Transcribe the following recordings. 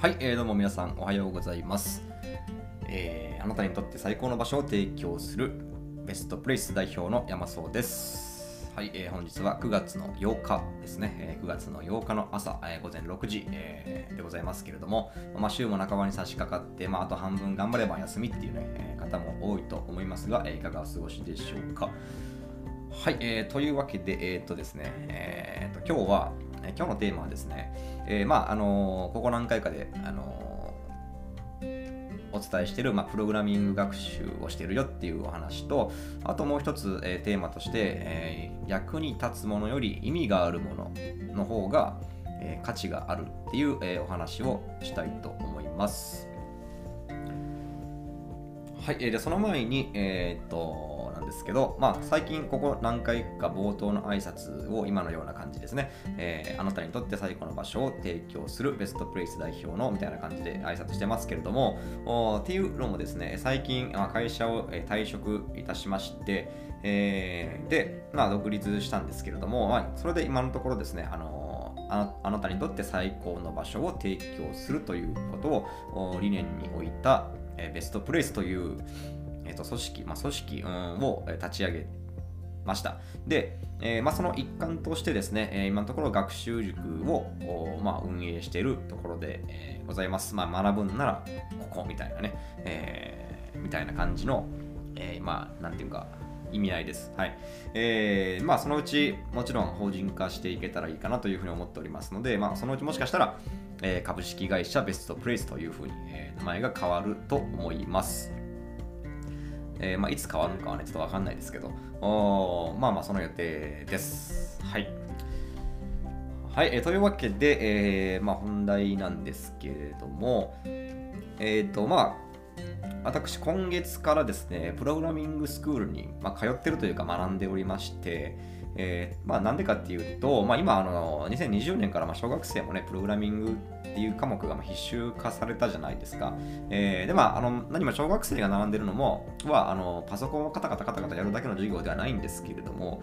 はい、えー、どうも皆さんおはようございます、えーあなたにとって最高の場所を提供するベストプレイス代表の山荘です。はい、えー本日は9月の8日ですね、えー9月の8日の朝、えー午前6時、えーでございますけれども、まあ、週も半ばに差し掛かって、まあ、あと半分頑張れば休みっていうね、えー方も多いと思いますが、えーいかがお過ごしでしょうか。はい、えーというわけで、えーっとですね、えーっと今日は、えー今日のテーマはですね、えーまああのーここ何回かで、あのーお伝えしてる、まあ、プログラミング学習をしてるよっていうお話と、あともう一つ、えテーマとして、え役に立つものより意味があるものの方が、え価値があるっていう、えお話をしたいと思います。はい、えーでその前に、えーっと、なんですけど、まあ、最近ここ何回か冒頭の挨拶を今のような感じですね、えーあなたにとって最高の場所を提供するベストプレイス代表のみたいな感じで挨拶してますけれども、おっていうのもですね、最近、まあ会社を退職いたしまして、えーで、まあ、独立したんですけれども、まあ、それで今のところですね、あのああなたにとって最高の場所を提供するということを理念に置いた、えベストプレイスという、えー、と組織、まあ、組織、を立ち上げました。で、えーまあ、その一環としてですね、え今のところ学習塾を、まあ、運営しているところで、えございます。まあ、学ぶんならここみたいなね、えーみたいな感じの、えーまあ、なんていうか、意味合いです。はい。えーまあ、そのうち、もちろん法人化していけたらいいかなというふうに思っておりますので、まあ、そのうちもしかしたら、えー株式会社ベストプレイスというふうに、えー名前が変わると思います。えーまあ、いつ変わるのかはね、ちょっとわかんないですけど、おまあまあ、その予定です。はい。はい、えーというわけで、えーまあ、本題なんですけれども、えっ、と、まあ、私、今月からですね、プログラミングスクールに、まあ、通ってるというか学んでおりまして、えーまあ、なんでかっていうと、まあ、今、あの2020年からまあ小学生もね、プログラミングっていう科目がまあ必修化されたじゃないですか。えーで、まあ、あの何も小学生が並んでるのも、はあのパソコンをカタカタカタカタやるだけの授業ではないんですけれども、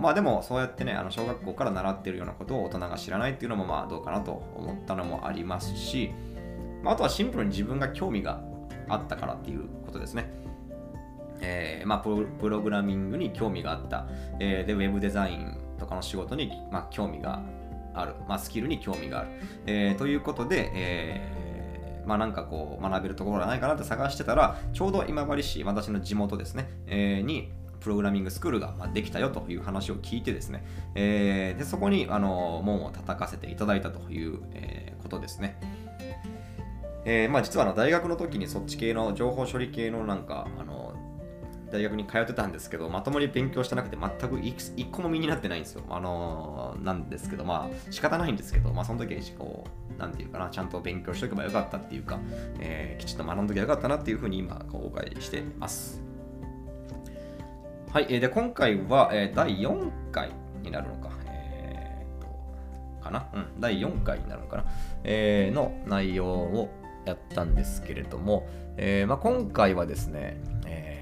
まあでもそうやってね、あの小学校から習ってるようなことを大人が知らないっていうのもまあどうかなと思ったのもありますし、まあ、あとはシンプルに自分が興味があったからっていうことですね。えーまあ、プログラミングに興味があった、えーでウェブデザインとかの仕事に、まあ、興味がある、まあ、スキルに興味がある、えーということで、えーまあ、なんかこう学べるところがないかなって探してたらちょうど今治市私の地元ですね、えーにプログラミングスクールができたよという話を聞いてですね、えーでそこにあの門を叩かせていただいたという、えーことですね。えーまあ、実はあの大学の時にそっち系の情報処理系のなんかあの大学に通ってたんですけどまともに勉強してなくて全く一個も身になってないんですよ。あのーなんですけどまあ仕方ないんですけど、まあ、その時にこうなんていうかなちゃんと勉強しておけばよかったっていうか、えーきちっと学んどけばよかったなっていうふうに今後悔してます。はい、えーで今回は、えー第4回になるのか。えーとかな、うん、第4回になるのかな、えーの内容をやったんですけれども、えーまあ、今回はですね、えー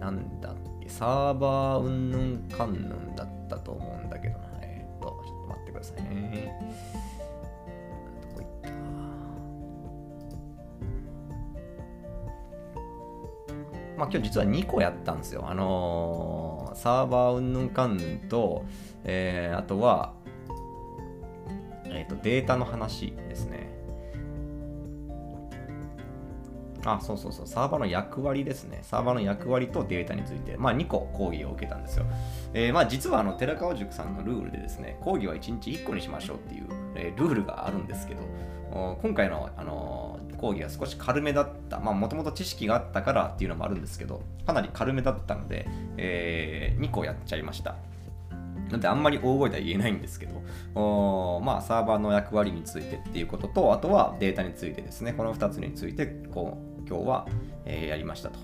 なんだっけ、サーバーうんぬんかんぬんだったと思うんだけどな、えー、と、ちょっと待ってくださいね。どこ行った？まあ、今日実は2個やったんですよ。あのーサーバーうんぬんかんぬんと、えーあとは、えーと、データの話ですね。あ、そうそうそう、サーバーの役割ですね。サーバーの役割とデータについて、まあ、2個講義を受けたんですよ。えーまあ、実はあの寺川塾さんのルールでですね、講義は1日1個にしましょうっていう、えールールがあるんですけど、今回の、あのー講義は少し軽めだった。まあ、もともと知識があったからっていうのもあるんですけど、かなり軽めだったので、え2個やっちゃいました。なんであんまり大声では言えないんですけど、おまあ、サーバーの役割についてっていうことと、あとはデータについてですね、この2つについてこう今日は、えーやりましたと。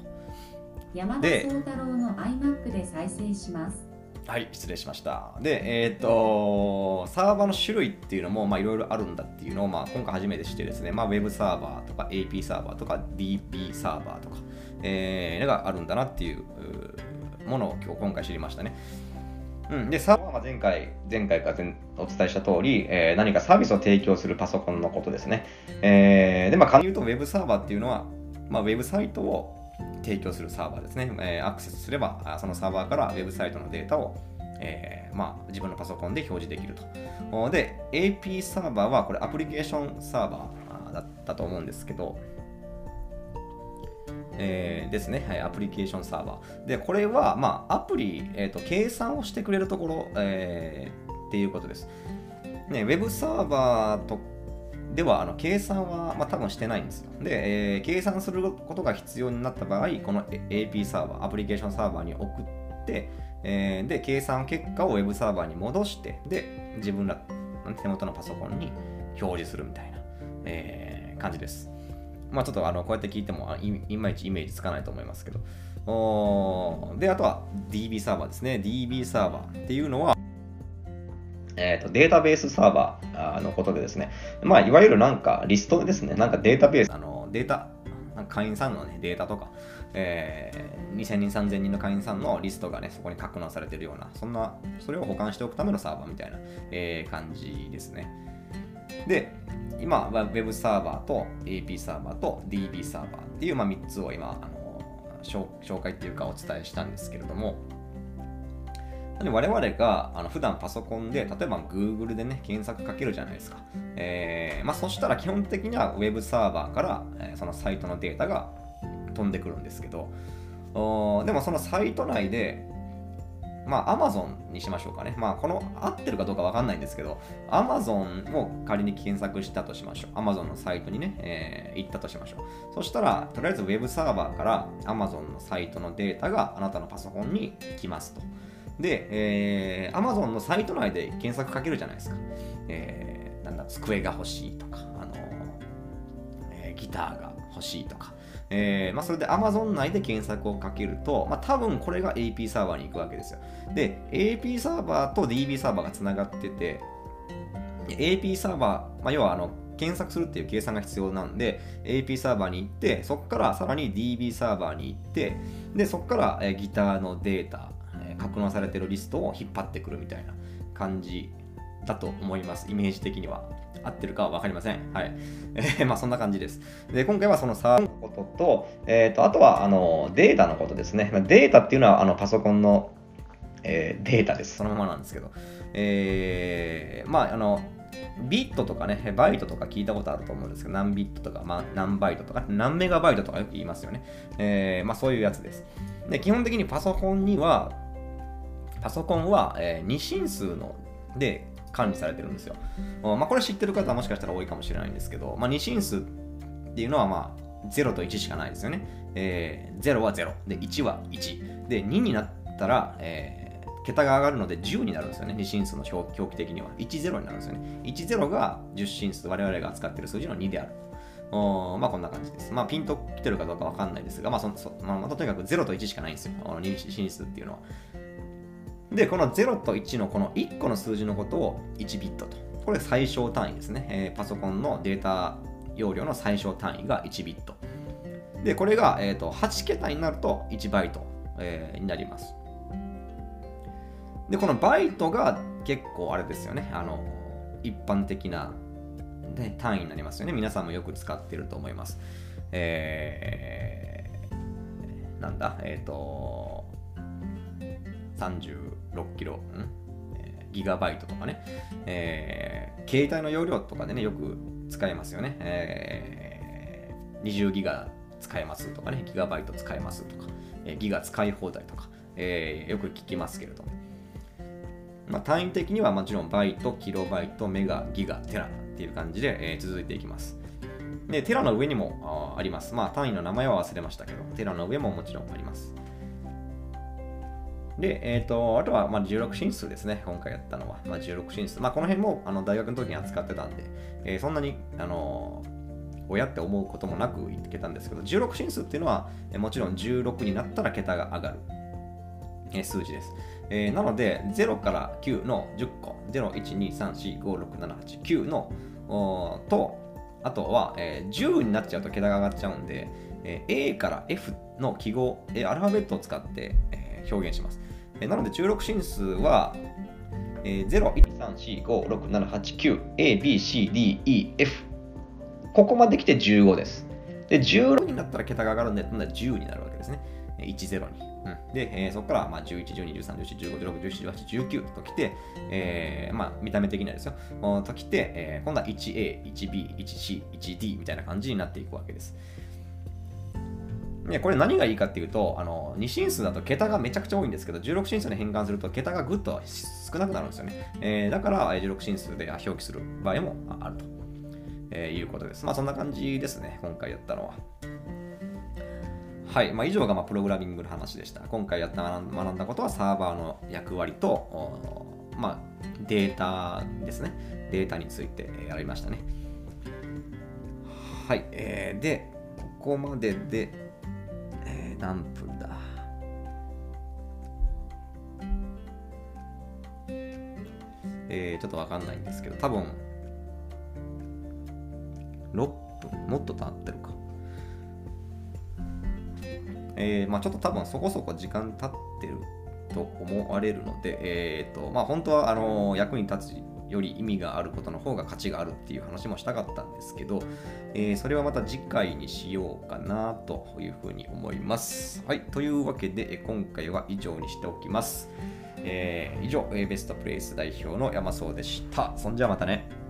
山田で宗太郎の iMac で再生します。はい、失礼しました。で、えっ、と、サーバーの種類っていうのも、まあ、いろいろあるんだっていうのを、まあ、今回初めて知ってですね、まあ、Web サーバーとか AP サーバーとか DP サーバーとか、えーのがあるんだなっていうものを今日今回知りましたね。ううん、で、サーバーは前回、前回か前お伝えした通り、えー何かサービスを提供するパソコンのことですね。えーで、まあ、簡単に言うと、ウェブサーバーっていうのは、まあ、ウェブサイトを提供するサーバーですね。えアクセスすれば、そのサーバーからウェブサイトのデータを、えーまあ、自分のパソコンで表示できると。で、AP サーバーは、これアプリケーションサーバーだったと思うんですけど、えーですね、はい、アプリケーションサーバー。で、これは、まあ、アプリ、えーと、計算をしてくれるところ、えーっていうことです。ね、ウェブサーバーとでは、あの計算は、まあ、多分してないんですよ。で、えー計算することが必要になった場合、この AP サーバー、アプリケーションサーバーに送って、えーで、計算結果をウェブサーバーに戻して、で、自分ら手元のパソコンに表示するみたいな、えー感じです。まあちょっとあのこうやって聞いてもいまいちイメージつかないと思いますけど。おで、あとは DB サーバーですね。DB サーバーっていうのは、えーとデータベースサーバーのことでですね、まあ、いわゆるなんかリストですね、なんかデータベース、あのデータ、会員さんの、ね、データとか、えー2000人、3000人の会員さんのリストがね、そこに格納されているような、そんな、それを保管しておくためのサーバーみたいな、えー感じですね。で、今は Web サーバーと AP サーバーと DB サーバーっていう、まあ、3つを今、あの紹介っていうかお伝えしたんですけれども、なんで我々があの普段パソコンで、例えば Google でね、検索かけるじゃないですか。えーまあ、そしたら基本的には Web サーバーから、えそのサイトのデータが飛んでくるんですけど、おでもそのサイト内で、まあ Amazon にしましょうかね。まあこの合ってるかどうかわかんないんですけど、Amazon を仮に検索したとしましょう。Amazon のサイトにね、えー行ったとしましょう。そしたら、とりあえず Web サーバーから Amazon のサイトのデータがあなたのパソコンに来ますと。で、えー Amazon のサイト内で検索かけるじゃないですか。えーなんだ、机が欲しいとか、あのえーギターが欲しいとか。えーまあ、それで Amazon 内で検索をかけると、まあ、多分これが AP サーバーに行くわけですよ。で、AP サーバーと DB サーバーがつながってて、AP サーバー、まあ、要はあの検索するっていう計算が必要なんで、AP サーバーに行って、そこからさらに DB サーバーに行って、で、そこから、えーギターのデータ、格納されてるリストを引っ張ってくるみたいな感じだと思います、イメージ的には。合ってるかは分かりません。はい。えーまあそんな感じです。で、今回はそのサーバーのことと、えーと、あとはあのデータのことですね。データっていうのはあのパソコンの、えーデータです。そのままなんですけど。えーまああの、ビットとかね、バイトとか聞いたことあると思うんですけど、何ビットとか、まあ、何バイトとか、何メガバイトとかよく言いますよね。えーまあそういうやつです。で、基本的にパソコンには、パソコンは、えー二進数ので管理されてるんですよ。まあ、これ知ってる方はもしかしたら多いかもしれないんですけど、まあ、二進数っていうのは、まあ、0と1しかないですよね。えー0は0、で1は1。で、2になったら、えー桁が上がるので10になるんですよね。二進数の表記的には。10になるんですよね。10が10進数、我々が扱っている数字の2である。おまあこんな感じです。まあピンと来てるかどうかわかんないですが、まあそそまあ、とにかく0と1しかないんですよ。あの二進数っていうのは。で、この0と1のこの1個の数字のことを1ビットと。これ最小単位ですね。えーパソコンのデータ容量の最小単位が1ビット。で、これが、えー、と8桁になると1バイト、えーになります。で、このバイトが結構あれですよね。あの一般的な、単位になりますよね。皆さんもよく使ってると思います。えーなんだ、えっ、と、36キロ、ん？えーギガバイトとかね、えー携帯の容量とかでね、よく使えますよね。えー20ギガ使えますとかね、ギガバイト使えますとか、えーギガ使い放題とか、えーよく聞きますけれども。まあ、単位的にはもちろんバイト、キロバイト、メガ、ギガ、テラっていう感じで、えー続いていきます。で、テラの上にもああります。まあ、単位の名前は忘れましたけど、テラの上ももちろんあります。で、えっ、と、あとは、まあ、16進数ですね。今回やったのは。まあ、16進数。まあ、この辺も、あの、大学の時に扱ってたんで、えーそんなに、あの親って思うこともなくいけたんですけど、16進数っていうのは、えもちろん16になったら桁が上がる、え数字です。えーなので、0から9の10個、0、1、2、3、4、5、6、7、8、9の、と、あとは、えー10になっちゃうと桁が上がっちゃうんで、えー A から F の記号、えアルファベットを使って、え表現します。えなので16進数は、えー、0、1、3、4、5、6、7、8、9、A、B、C、D、E、F。ここまで来て15です。で、16になったら桁が上がるんで、今度は10になるわけですね。1、0に。うん、で、えーそこからまあ11、12、13、14、15、16、17、18、19と来て、えーまあ、見た目的にはですよ。と来て、えー今度は 1A、1B、1C、1D みたいな感じになっていくわけです。ね、これ何がいいかっていうと、あの2進数だと桁がめちゃくちゃ多いんですけど、16進数に変換すると桁がぐっと少なくなるんですよね。えーだから、16進数で表記する場合もあると、えーいうことです。まあそんな感じですね、今回やったのは。はい、まあ、以上がまあプログラミングの話でした。今回やった学んだことはサーバーの役割と、まあ、データですね。データについてやりましたね。はい、えーで、ここまでで、えー何分だえーちょっとわかんないんですけど、多分、6分もっと経ってるか。えーまあ、ちょっと多分そこそこ時間経ってると思われるので、えーとまあ、本当はあの役に立つより意味があることの方が価値があるっていう話もしたかったんですけど、えーそれはまた次回にしようかなというふうに思います。はい、というわけで今回は以上にしておきます。えー以上、ベストプレイス代表の山荘でした。そんじゃまたね。